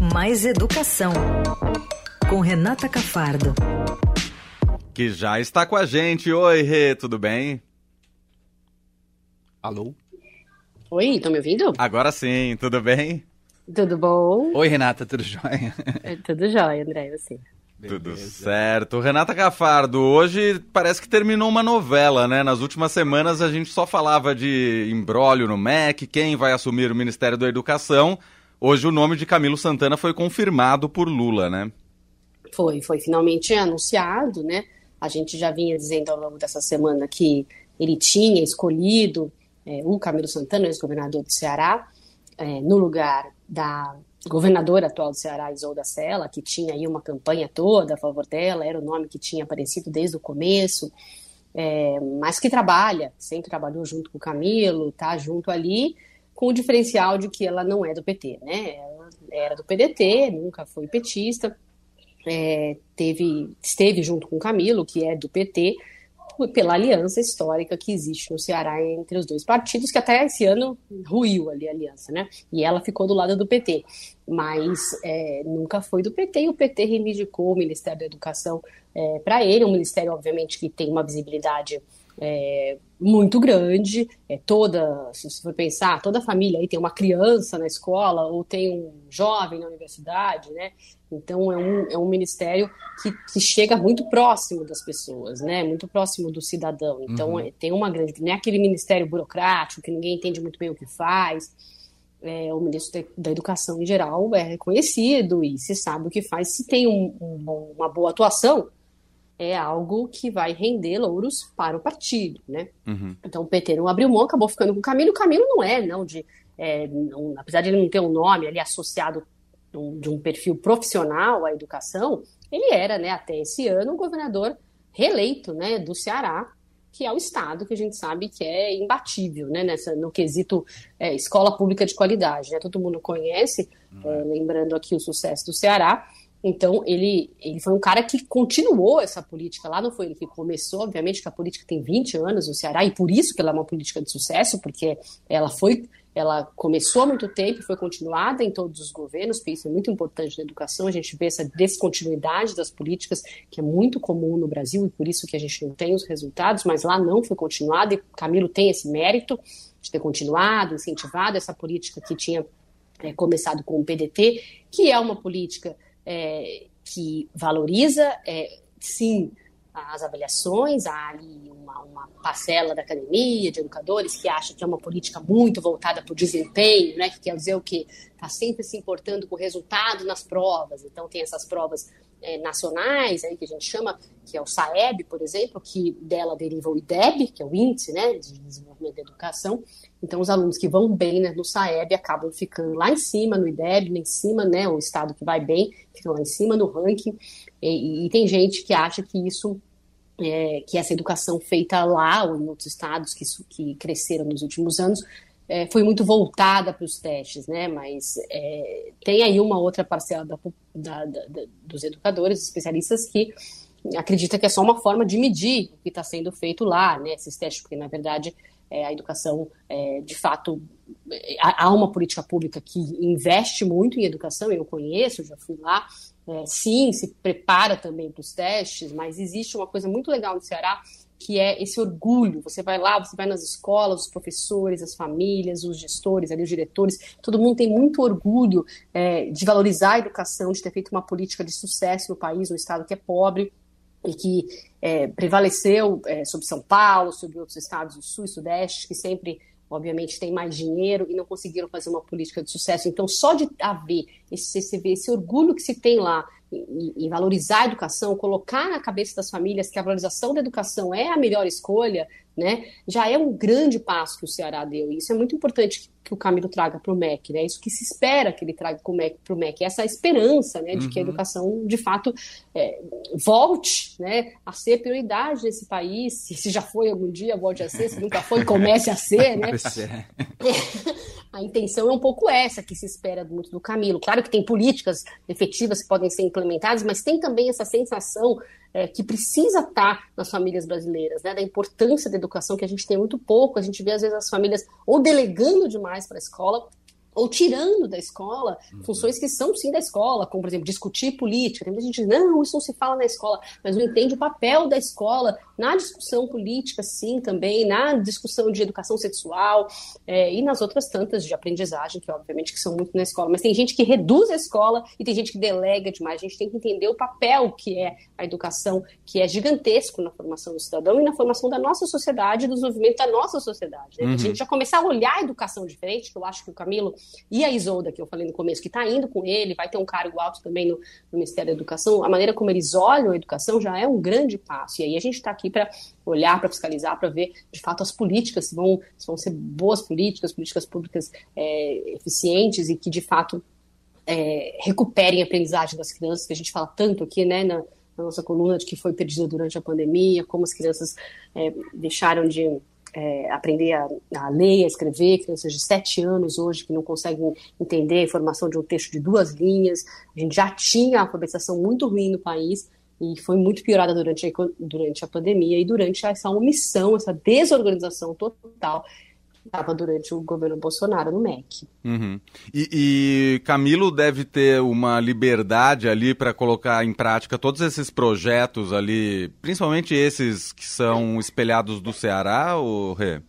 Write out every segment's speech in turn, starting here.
Mais Educação, com Renata Cafardo. Que já está com a gente. Oi, Rê, tudo bem? Alô? Oi, estão me ouvindo? Agora sim, tudo bem? Tudo bom? Oi, Renata, tudo jóia? É, tudo jóia, André, e você? Tudo certo. Renata Cafardo, hoje parece que terminou uma novela, né? Nas últimas semanas a gente só falava de embrólio no MEC, quem vai assumir o Ministério da Educação. Hoje o nome de Camilo Santana foi confirmado por Lula, né? Foi, foi finalmente anunciado, né? A gente já vinha dizendo ao longo dessa semana que ele tinha escolhido é, o Camilo Santana, ex-governador do Ceará, é, no lugar da governadora atual do Ceará, Isolda Sela, que tinha aí uma campanha toda a favor dela, era o nome que tinha aparecido desde o começo, é, mas que trabalha, sempre trabalhou junto com o Camilo, tá junto ali, com o diferencial de que ela não é do PT, né? Ela era do PDT, nunca foi petista, é, teve, esteve junto com o Camilo, que é do PT, pela aliança histórica que existe no Ceará entre os dois partidos, que até esse ano ruiu ali a aliança, né? E ela ficou do lado do PT, mas é, nunca foi do PT, e o PT reivindicou o Ministério da Educação é, para ele, um ministério, obviamente, que tem uma visibilidade é, muito grande. É toda, se você for pensar, toda família aí tem uma criança na escola ou tem um jovem na universidade, né? Então é um, é um ministério que, que chega muito próximo das pessoas, né? Muito próximo do cidadão. Então uhum. é, tem uma grande, não é aquele ministério burocrático que ninguém entende muito bem o que faz. É, o ministro da Educação em geral é reconhecido e se sabe o que faz. Se tem um, um, uma boa atuação, é algo que vai render louros para o partido, né? Uhum. Então o PT não abriu mão, acabou ficando com o Camilo. O Camilo não é, não, de, é, não, apesar de ele não ter um nome ali associado de um perfil profissional à educação, ele era, né, até esse ano, o governador reeleito, né, do Ceará, que é o estado que a gente sabe que é imbatível, né, nessa, no quesito é, escola pública de qualidade, né, todo mundo conhece, uhum. é, lembrando aqui o sucesso do Ceará, então, ele, ele foi um cara que continuou essa política lá, não foi ele que começou, obviamente que a política tem 20 anos no Ceará, e por isso que ela é uma política de sucesso, porque ela foi, ela começou há muito tempo e foi continuada em todos os governos, porque isso é muito importante na educação, a gente vê essa descontinuidade das políticas, que é muito comum no Brasil, e por isso que a gente não tem os resultados, mas lá não foi continuada, e Camilo tem esse mérito de ter continuado, incentivado essa política que tinha é, começado com o PDT, que é uma política é, que valoriza, é, sim, as avaliações, há ali uma, uma, parcela da academia, de educadores, que acha que é uma política muito voltada para o desempenho, né, que quer dizer o quê? Está sempre se importando com o resultado nas provas. Então, tem essas provas é, nacionais, aí, que a gente chama, que é o SAEB, por exemplo, que dela deriva o IDEB, que é o Índice né, de Desenvolvimento da Educação. Então, os alunos que vão bem né, no SAEB acabam ficando lá em cima, no IDEB, lá em cima, né, o estado que vai bem, fica lá em cima no ranking. E, e tem gente que acha que isso é, que essa educação feita lá ou em outros estados que, que cresceram nos últimos anos é, foi muito voltada para os testes, né? Mas é, tem aí uma outra parcela da, da, da, dos educadores, especialistas que acredita que é só uma forma de medir o que está sendo feito lá, né? Esses testes, porque na verdade é, a educação, é, de fato, é, há uma política pública que investe muito em educação. Eu conheço, já fui lá. É, sim, se prepara também para os testes, mas existe uma coisa muito legal no Ceará que é esse orgulho. Você vai lá, você vai nas escolas, os professores, as famílias, os gestores, ali, os diretores, todo mundo tem muito orgulho é, de valorizar a educação, de ter feito uma política de sucesso no país, no estado que é pobre e que é, prevaleceu é, sobre São Paulo, sobre outros estados do Sul e Sudeste, que sempre obviamente têm mais dinheiro e não conseguiram fazer uma política de sucesso. Então, só de haver esse, esse, esse orgulho que se tem lá em, valorizar a educação, colocar na cabeça das famílias que a valorização da educação é a melhor escolha, né, já é um grande passo que o Ceará deu. E isso é muito importante que, que o Camilo traga para o MEC, né? Isso que se espera que ele traga para o MEC, essa esperança, né, de uhum. que a uhum. educação, de fato, é, volte, né, a ser prioridade nesse país. Se já foi algum dia, volte a ser. Se nunca foi, comece a ser, né? a intenção é um pouco essa que se espera muito do Camilo. Claro que tem políticas efetivas que podem ser implementadas, mas tem também essa sensação é, que precisa estar nas famílias brasileiras, né, da importância da educação, que a gente tem muito pouco, a gente vê às vezes as famílias ou delegando demais para a escola, ou tirando da escola uhum. funções que são sim da escola, como por exemplo discutir política. Tem muita gente diz, não, isso não se fala na escola, mas não entende o papel da escola na discussão política, sim, também, na discussão de educação sexual é, e nas outras tantas de aprendizagem, que obviamente que são muito na escola. Mas tem gente que reduz a escola e tem gente que delega demais. A gente tem que entender o papel que é a educação, que é gigantesco na formação do cidadão e na formação da nossa sociedade, do desenvolvimento da nossa sociedade. Né? Uhum. A gente já começar a olhar a educação diferente, que eu acho que o Camilo e a Isolda, que eu falei no começo, que está indo com ele, vai ter um cargo alto também no, no, Ministério da Educação, a maneira como eles olham a educação já é um grande passo. E aí a gente está aqui para olhar, para fiscalizar, para ver de fato as políticas, se vão, se vão ser boas políticas, políticas públicas é, eficientes e que de fato é, recuperem a aprendizagem das crianças, que a gente fala tanto aqui, né, na, na nossa coluna de que foi perdida durante a pandemia, como as crianças é, deixaram de é, aprender a, a, ler, a escrever, crianças de sete anos hoje que não conseguem entender a informação de um texto de duas linhas. A gente já tinha a alfabetização muito ruim no país e foi muito piorada durante a, durante a pandemia e durante essa omissão, essa desorganização total estava durante o governo Bolsonaro no MEC. Uhum. E, e, Camilo deve ter uma liberdade ali para colocar em prática todos esses projetos ali, principalmente esses que são espelhados do Ceará, ou Rê?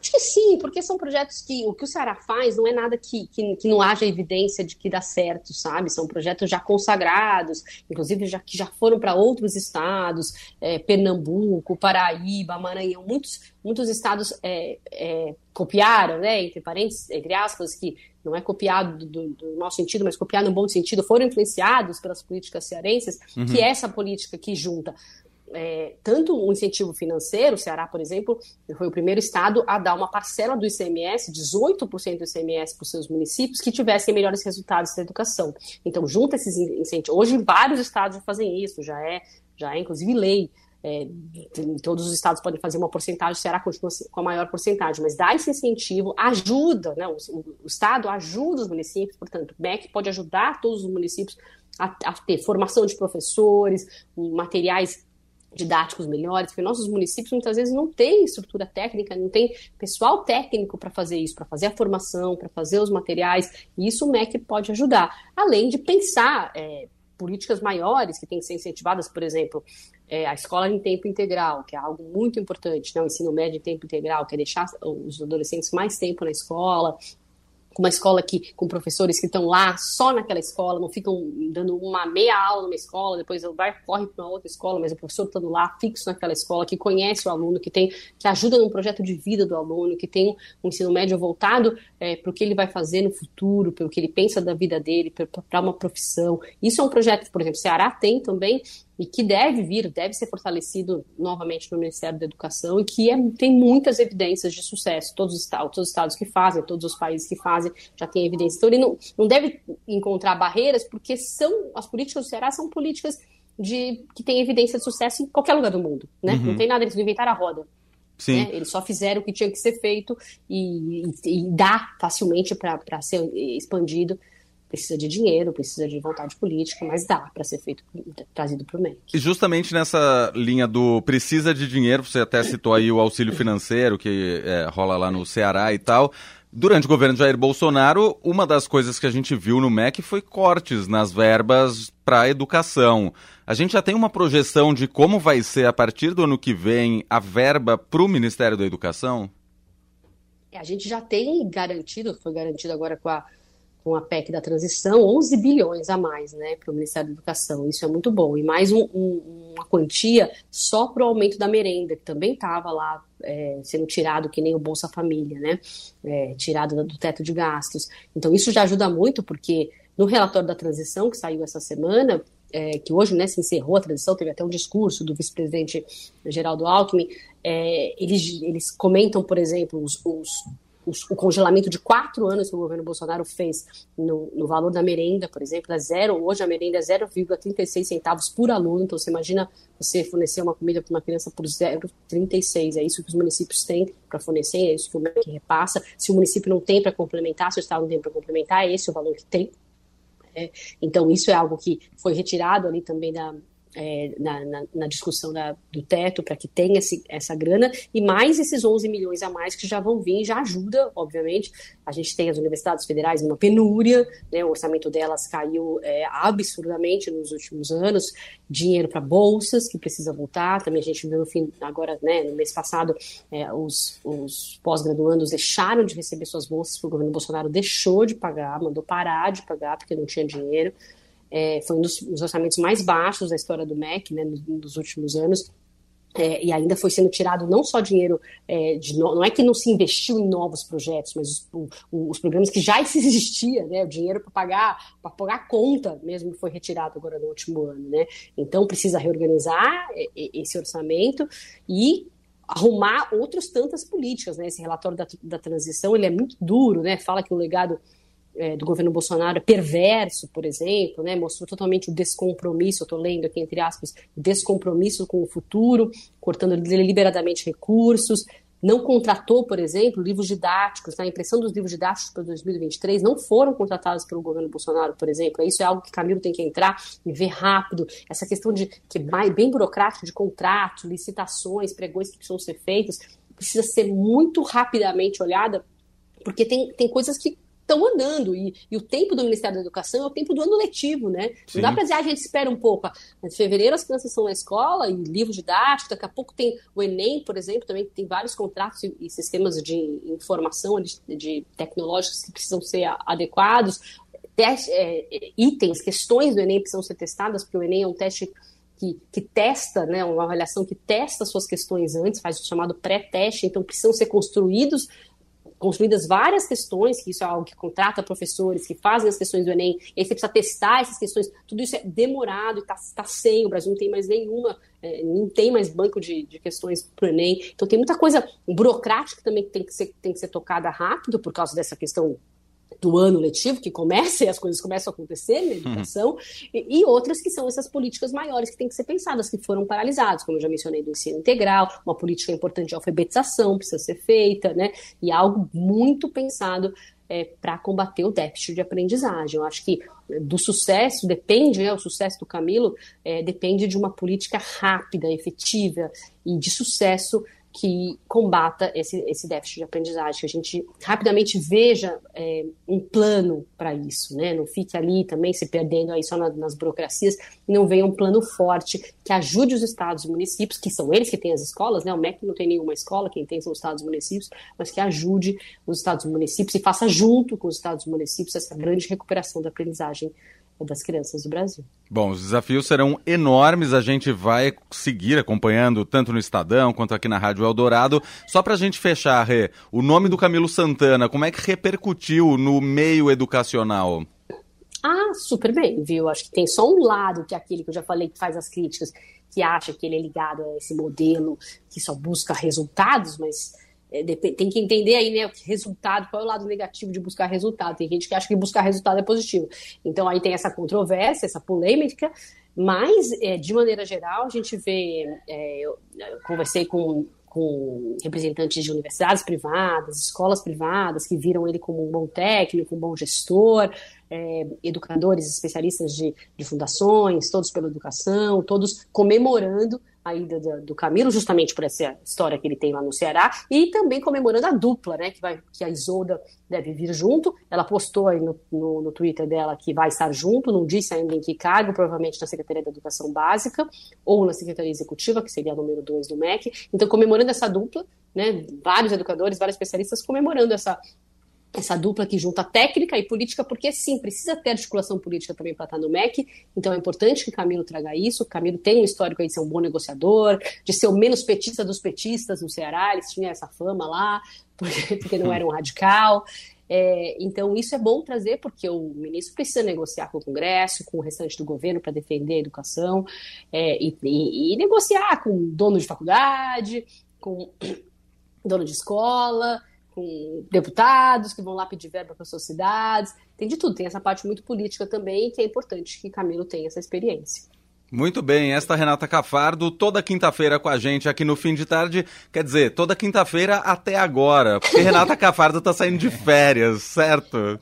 Acho que sim, porque são projetos que o que o Ceará faz não é nada que, que, que, não haja evidência de que dá certo, sabe? São projetos já consagrados, inclusive já, que já foram para outros estados, é, Pernambuco, Paraíba, Maranhão, muitos, muitos estados é, é, copiaram, né, entre parênteses, entre aspas, que não é copiado do, do mau sentido, mas copiado no bom sentido, foram influenciados pelas políticas cearenses, uhum. que é essa política que junta é, tanto um incentivo financeiro, o Ceará, por exemplo, foi o primeiro estado a dar uma parcela do ICMS, 18% do ICMS para os seus municípios, que tivessem melhores resultados na educação. Então, junta esses incentivos. Hoje, vários estados já fazem isso, já é, já é inclusive lei. É, todos os estados podem fazer uma porcentagem, o Ceará continua com a maior porcentagem, mas dá esse incentivo, ajuda, né, o, o Estado ajuda os municípios, portanto, o MEC pode ajudar todos os municípios a, a ter formação de professores, materiais didáticos melhores, porque nossos municípios muitas vezes não têm estrutura técnica, não tem pessoal técnico para fazer isso, para fazer a formação, para fazer os materiais, e isso o MEC pode ajudar, além de pensar é, políticas maiores que têm que ser incentivadas, por exemplo, é, a escola em tempo integral, que é algo muito importante, né? o ensino médio em tempo integral, que é deixar os adolescentes mais tempo na escola, uma escola que, com professores que estão lá só naquela escola, não ficam dando uma meia aula numa escola, depois vai, corre para outra escola, mas o professor estando lá fixo naquela escola, que conhece o aluno, que tem, que ajuda no projeto de vida do aluno, que tem um ensino médio voltado é, para o que ele vai fazer no futuro, para o que ele pensa da vida dele, para uma profissão. Isso é um projeto por exemplo, o Ceará tem também, e que deve vir, deve ser fortalecido novamente no Ministério da Educação e que é, tem muitas evidências de sucesso. Todos os, estados, todos os estados que fazem, todos os países que fazem já têm evidência. Então ele não, não deve encontrar barreiras porque são as políticas do Ceará são políticas de que têm evidência de sucesso em qualquer lugar do mundo, né? Uhum. Não tem nada, eles não inventaram a roda. Sim. Né? Eles só fizeram o que tinha que ser feito e, e, e dá facilmente para ser expandido precisa de dinheiro, precisa de vontade política, mas dá para ser feito, trazido para o MEC. E justamente nessa linha do precisa de dinheiro, você até citou aí o auxílio financeiro que é, rola lá no Ceará e tal. Durante o governo de Jair Bolsonaro, uma das coisas que a gente viu no MEC foi cortes nas verbas para a educação. A gente já tem uma projeção de como vai ser a partir do ano que vem a verba para o Ministério da Educação? É, a gente já tem garantido, foi garantido agora com a com a PEC da transição, 11 bilhões a mais né, para o Ministério da Educação. Isso é muito bom. E mais um, um, uma quantia só para o aumento da merenda, que também estava lá é, sendo tirado, que nem o Bolsa Família, né? É, tirado do teto de gastos. Então, isso já ajuda muito, porque no relatório da transição, que saiu essa semana, é, que hoje né, se encerrou a transição, teve até um discurso do vice-presidente Geraldo Alckmin, é, eles, eles comentam, por exemplo, os, os o, congelamento de quatro anos que o governo Bolsonaro fez no, no valor da merenda, por exemplo, é zero, hoje a merenda é 0,36 centavos por aluno, então você imagina você fornecer uma comida para uma criança por 0,36, é isso que os municípios têm para fornecer, é isso que o MEC repassa, se o município não tem para complementar, se o Estado não tem para complementar, é esse o valor que tem. É, então isso é algo que foi retirado ali também da, é, na, na, na, discussão da, do teto para que tenha esse, essa grana e mais esses 11 milhões a mais que já vão vir, já ajuda, obviamente. A gente tem as universidades federais numa penúria, né, o orçamento delas caiu é, absurdamente nos últimos anos, dinheiro para bolsas que precisa voltar. Também a gente viu no fim, agora, né, no mês passado, é, os, os pós-graduandos deixaram de receber suas bolsas, o governo Bolsonaro deixou de pagar, mandou parar de pagar porque não tinha dinheiro é, foi um dos, orçamentos mais baixos da história do MEC, né, nos, nos últimos anos. É, e ainda foi sendo tirado não só dinheiro é, de no, não é que não se investiu em novos projetos, mas os, o, os programas que já existia, né, o dinheiro para pagar para pagar a conta mesmo foi retirado agora no último ano, né? Então precisa reorganizar esse orçamento e arrumar outras tantas políticas, né? Esse relatório da, da transição ele é muito duro, né? Fala que o legado é, do governo Bolsonaro é perverso, por exemplo, né, mostrou totalmente o descompromisso, estou lendo aqui entre aspas, descompromisso com o futuro, cortando deliberadamente recursos, não contratou, por exemplo, livros didáticos, tá? a impressão dos livros didáticos para 2023 não foram contratados pelo governo Bolsonaro, por exemplo. Isso é algo que Camilo tem que entrar e ver rápido. Essa questão de que é bem burocrático de contrato, licitações, pregões que precisam ser feitos, precisa ser muito rapidamente olhada, porque tem, tem coisas que estão andando. E, e, o tempo do Ministério da Educação é o tempo do ano letivo, né? Sim. Não dá para dizer, ah, a gente espera um pouco. Em fevereiro as crianças estão na escola, e livro didático, daqui a pouco tem o Enem, por exemplo, também tem vários contratos e, e sistemas de informação, de, de, tecnológicos que precisam ser adequados. Teste, é, itens, questões do Enem precisam ser testadas, porque o Enem é um teste que, que, testa, né, uma avaliação que testa suas questões antes, faz o chamado pré-teste, então precisam ser construídos construídas várias questões, que isso é algo que contrata professores que fazem as questões do Enem, e aí você precisa testar essas questões, tudo isso é demorado e está tá sem, o Brasil não tem mais nenhuma, é, não tem mais banco de, de questões para o Enem, então tem muita coisa burocrática também que tem que ser, tem que ser tocada rápido por causa dessa questão do ano letivo que começa e as coisas começam a acontecer na educação, uhum. e, e, outras que são essas políticas maiores que têm que ser pensadas, que foram paralisadas, como eu já mencionei, do ensino integral, uma política importante de alfabetização precisa ser feita, né? E algo muito pensado é, para combater o déficit de aprendizagem. Eu acho que do sucesso depende, né, o sucesso do Camilo é, depende de uma política rápida, efetiva e de sucesso que combata esse, esse déficit de aprendizagem, que a gente rapidamente veja é, um plano para isso, né? não fique ali também se perdendo aí só na, nas burocracias, e não venha um plano forte que ajude os estados e municípios, que são eles que têm as escolas, né? o MEC não tem nenhuma escola, quem tem são os estados e municípios, mas que ajude os estados e municípios e faça junto com os estados e municípios essa grande recuperação da aprendizagem das crianças do Brasil. Bom, os desafios serão enormes, a gente vai seguir acompanhando tanto no Estadão quanto aqui na Rádio Eldorado. Só para a gente fechar, Rê, o nome do Camilo Santana, como é que repercutiu no meio educacional? Ah, super bem, viu? Acho que tem só um lado, que é aquele que eu já falei, que faz as críticas, que acha que ele é ligado a esse modelo que só busca resultados, mas é, tem que entender aí, né, resultado, qual é o lado negativo de buscar resultado. Tem gente que acha que buscar resultado é positivo. Então aí tem essa controvérsia, essa polêmica, mas é, de maneira geral a gente vê, é, eu, eu conversei com com representantes de universidades privadas, escolas privadas, que viram ele como um bom técnico, um bom gestor, é, educadores, especialistas de, de fundações, todos pela educação, todos comemorando a ida do, Camilo, justamente por essa história que ele tem lá no Ceará, e também comemorando a dupla, né, que, vai, que a Isolda deve vir junto. Ela postou aí no, no, no, Twitter dela que vai estar junto, não disse ainda em que cargo, provavelmente na Secretaria da Educação Básica ou na Secretaria Executiva, que seria a número 2 do MEC. Então, comemorando essa dupla, né, vários educadores, vários especialistas comemorando essa, essa dupla que junta técnica e política, porque sim, precisa ter articulação política também para estar no MEC, então é importante que Camilo traga isso. Camilo tem um histórico aí de ser um bom negociador, de ser o menos petista dos petistas no Ceará, eles tinham essa fama lá, porque, porque não era um radical. É, então, isso é bom trazer, porque o ministro precisa negociar com o Congresso, com o restante do governo para defender a educação, é, e, e, e negociar com dono de faculdade, com dono de escola, com deputados que vão lá pedir verba para suas cidades. Tem de tudo, tem essa parte muito política também, que é importante que Camilo tenha essa experiência. Muito bem, esta Renata Cafardo, toda quinta-feira com a gente aqui no fim de tarde, quer dizer, toda quinta-feira até agora, porque Renata Cafardo está saindo de férias, certo?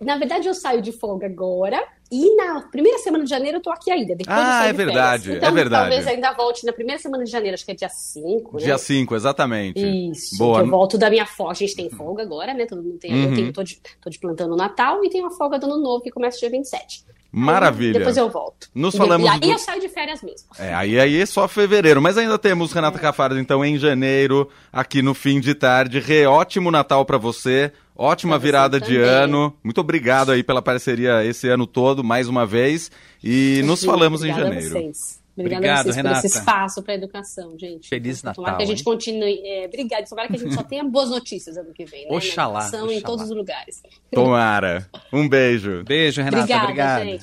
Na verdade, eu saio de folga agora e na primeira semana de janeiro eu tô aqui ainda. Depois ah, é verdade, então, é verdade. Talvez ainda volte na primeira semana de janeiro, acho que é dia 5. Dia 5, exatamente. Isso. Boa. eu volto da minha folga. A gente tem folga agora, né? Todo mundo tem. Uhum. Eu tenho, tô, de, tô de plantão no Natal e tenho a folga do ano novo que começa dia 27. Maravilha. Depois eu volto. Nos falamos. E aí do... eu saio de férias mesmo. É, aí, aí é só fevereiro. Mas ainda temos Renata é. Cafardo, então, em janeiro, aqui no fim de tarde. Rê, ótimo Natal para você. Ótima virada de ano. Muito obrigado aí pela parceria esse ano todo, mais uma vez. E nos Sim, falamos em janeiro. A vocês. Obrigada obrigado, a vocês Renata. por esse espaço para a educação, gente. Feliz Natal. Tomara que a gente hein? continue. É, obrigada. Tomara que a gente só tenha boas notícias ano que vem, né? Oxalá. Na educação, Oxalá. em todos os lugares. Tomara. Um beijo. Beijo, Renata. Obrigada, obrigado. Gente.